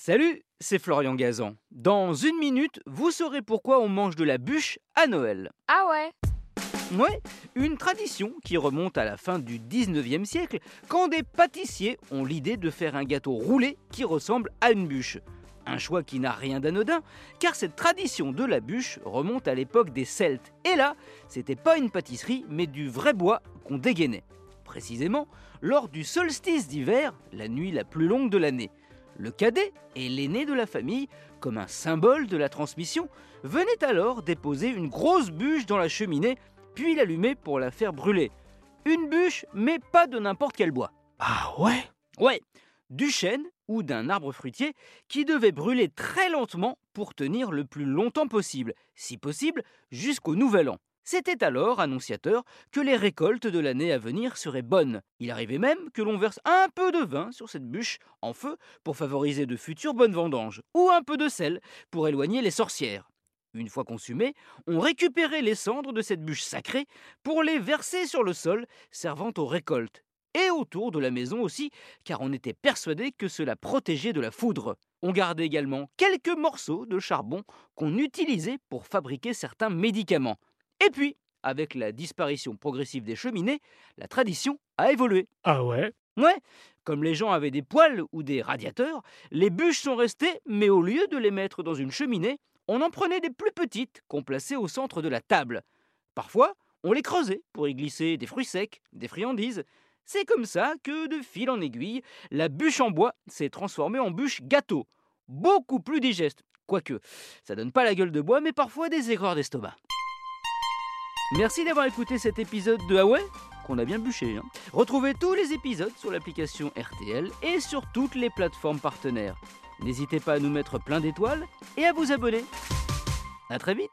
Salut, c'est Florian Gazan. Dans une minute, vous saurez pourquoi on mange de la bûche à Noël. Ah ouais Ouais, une tradition qui remonte à la fin du 19e siècle, quand des pâtissiers ont l'idée de faire un gâteau roulé qui ressemble à une bûche. Un choix qui n'a rien d'anodin, car cette tradition de la bûche remonte à l'époque des Celtes. Et là, c'était pas une pâtisserie, mais du vrai bois qu'on dégainait. Précisément, lors du solstice d'hiver, la nuit la plus longue de l'année. Le cadet et l'aîné de la famille, comme un symbole de la transmission, venaient alors déposer une grosse bûche dans la cheminée, puis l'allumer pour la faire brûler. Une bûche, mais pas de n'importe quel bois. Ah ouais? Ouais, du chêne ou d'un arbre fruitier qui devait brûler très lentement pour tenir le plus longtemps possible, si possible jusqu'au nouvel an. C'était alors annonciateur que les récoltes de l'année à venir seraient bonnes. Il arrivait même que l'on verse un peu de vin sur cette bûche en feu pour favoriser de futures bonnes vendanges, ou un peu de sel pour éloigner les sorcières. Une fois consumées, on récupérait les cendres de cette bûche sacrée pour les verser sur le sol, servant aux récoltes. Et autour de la maison aussi, car on était persuadé que cela protégeait de la foudre. On gardait également quelques morceaux de charbon qu'on utilisait pour fabriquer certains médicaments. Et puis, avec la disparition progressive des cheminées, la tradition a évolué. Ah ouais? Ouais, comme les gens avaient des poêles ou des radiateurs, les bûches sont restées, mais au lieu de les mettre dans une cheminée, on en prenait des plus petites qu'on plaçait au centre de la table. Parfois, on les creusait pour y glisser des fruits secs, des friandises. C'est comme ça que, de fil en aiguille, la bûche en bois s'est transformée en bûche gâteau. Beaucoup plus digeste, quoique ça donne pas la gueule de bois, mais parfois des aigreurs d'estomac. Merci d'avoir écouté cet épisode de ouais qu'on a bien bûché. Hein. Retrouvez tous les épisodes sur l'application RTL et sur toutes les plateformes partenaires. N'hésitez pas à nous mettre plein d'étoiles et à vous abonner. A très vite